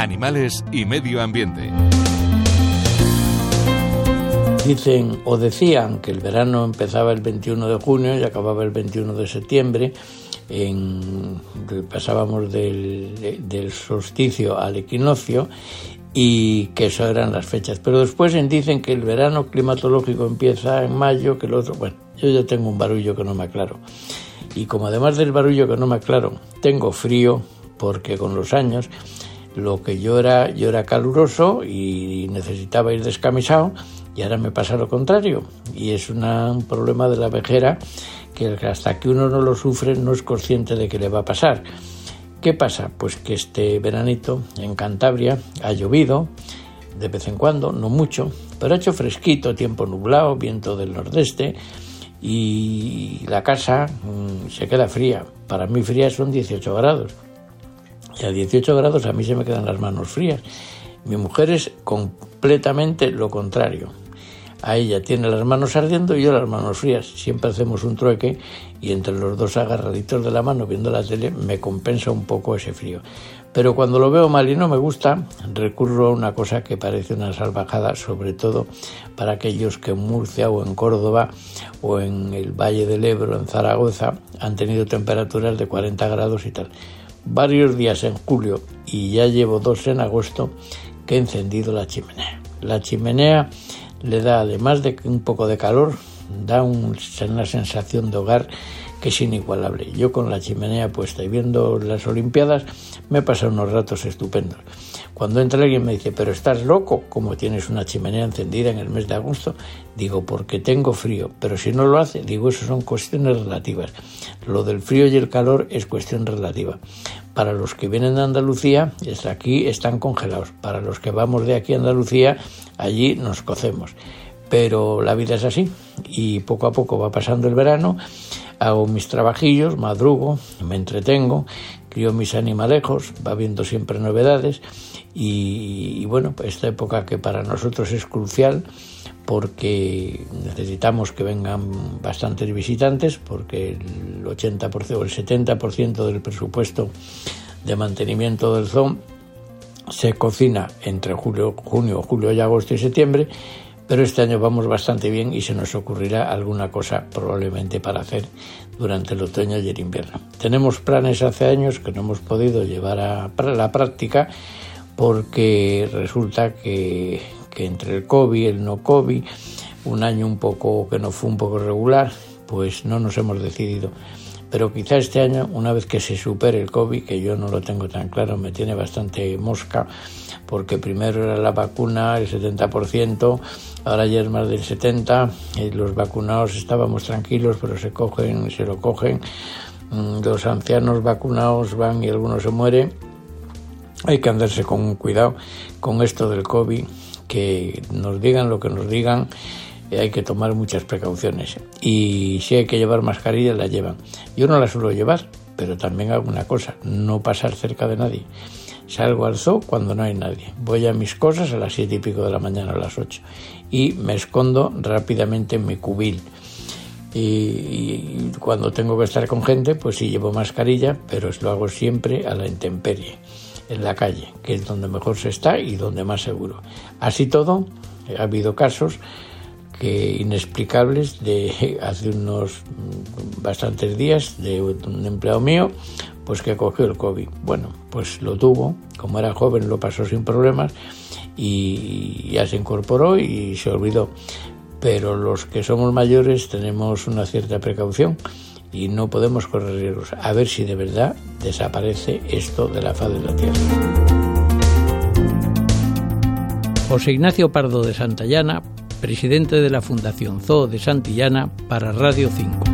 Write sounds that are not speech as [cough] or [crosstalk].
animales y medio ambiente. Dicen o decían que el verano empezaba el 21 de junio y acababa el 21 de septiembre. En, pasábamos del, solsticio al equinoccio y que eso eran las fechas. Pero después dicen que el verano climatológico empieza en mayo, que el otro, bueno, yo ya tengo un barullo que no me aclaro. Y como además del barullo que no me aclaro, tengo frío, porque con los años lo que yo era, yo era caluroso y necesitaba ir descamisado, y ahora me pasa lo contrario. Y es un problema de la vejera que hasta que uno no lo sufre no es consciente de que le va a pasar. ¿Qué pasa? Pues que este veranito en Cantabria ha llovido de vez en cuando, no mucho, pero ha hecho fresquito, tiempo nublado, viento del nordeste y la casa mm, se queda fría. Para mí fría son 18 grados. Y a 18 grados a mí se me quedan las manos frías. Mi mujer es completamente lo contrario a ella tiene las manos ardiendo y yo las manos frías. Siempre hacemos un trueque y entre los dos agarraditos de la mano viendo la tele me compensa un poco ese frío. Pero cuando lo veo mal y no me gusta, recurro a una cosa que parece una salvajada, sobre todo para aquellos que en Murcia o en Córdoba o en el Valle del Ebro, en Zaragoza, han tenido temperaturas de 40 grados y tal. Varios días en julio y ya llevo dos en agosto que he encendido la chimenea. La chimenea le da, además de un poco de calor, da una sensación de hogar que es inigualable. Yo con la chimenea puesta y viendo las Olimpiadas me he pasado unos ratos estupendos. Cuando entra alguien me dice, pero estás loco, como tienes una chimenea encendida en el mes de agosto, digo, porque tengo frío, pero si no lo hace, digo, eso son cuestiones relativas. Lo del frío y el calor es cuestión relativa. Para los que vienen de Andalucía, aquí están congelados. Para los que vamos de aquí a Andalucía, allí nos cocemos. Pero la vida es así y poco a poco va pasando el verano, hago mis trabajillos, madrugo, me entretengo, crío mis animalejos, va viendo siempre novedades y, bueno, pues esta época que para nosotros es crucial porque necesitamos que vengan bastantes visitantes porque el 80% o el 70% del presupuesto de mantenimiento del zoo se cocina entre julio, junio, julio y agosto y septiembre, pero este año vamos bastante bien y se nos ocurrirá alguna cosa probablemente para hacer durante el otoño y el invierno. Tenemos planes hace años que no hemos podido llevar a la práctica porque resulta que, entre el COVID, el no COVID, un año un poco que no fue un poco regular, pues no nos hemos decidido pero quizá este año, una vez que se supere el COVID, que yo no lo tengo tan claro, me tiene bastante mosca, porque primero era la vacuna, el 70%, ahora ya es más del 70%, y los vacunados estábamos tranquilos, pero se cogen, se lo cogen, mm, los ancianos vacunados van y algunos se mueren. Hay que andarse con cuidado con esto del COVID, que nos digan lo que nos digan hay que tomar muchas precauciones. Y si hay que llevar mascarilla, la llevan. Yo no la suelo llevar, pero también hago una cosa, no pasar cerca de nadie. Salgo al zoo cuando no hay nadie. Voy a mis cosas a las siete y pico de la mañana, a las ocho. Y me escondo rápidamente en mi cubil. Y, cuando tengo que estar con gente, pues sí llevo mascarilla, pero lo hago siempre a la intemperie, en la calle, que es donde mejor se está y donde más seguro. Así todo, ha habido casos que inexplicables de [laughs] hace unos bastantes días de un empleado mío pues que cogió el COVID. Bueno, pues lo tuvo, como era joven lo pasó sin problemas y ya se incorporó y se olvidó. Pero los que somos mayores tenemos una cierta precaución y no podemos correr riesgos. A ver si de verdad desaparece esto de la faz de la Tierra. José Ignacio Pardo de Santayana presidente de la Fundación Zoo de Santillana para Radio 5.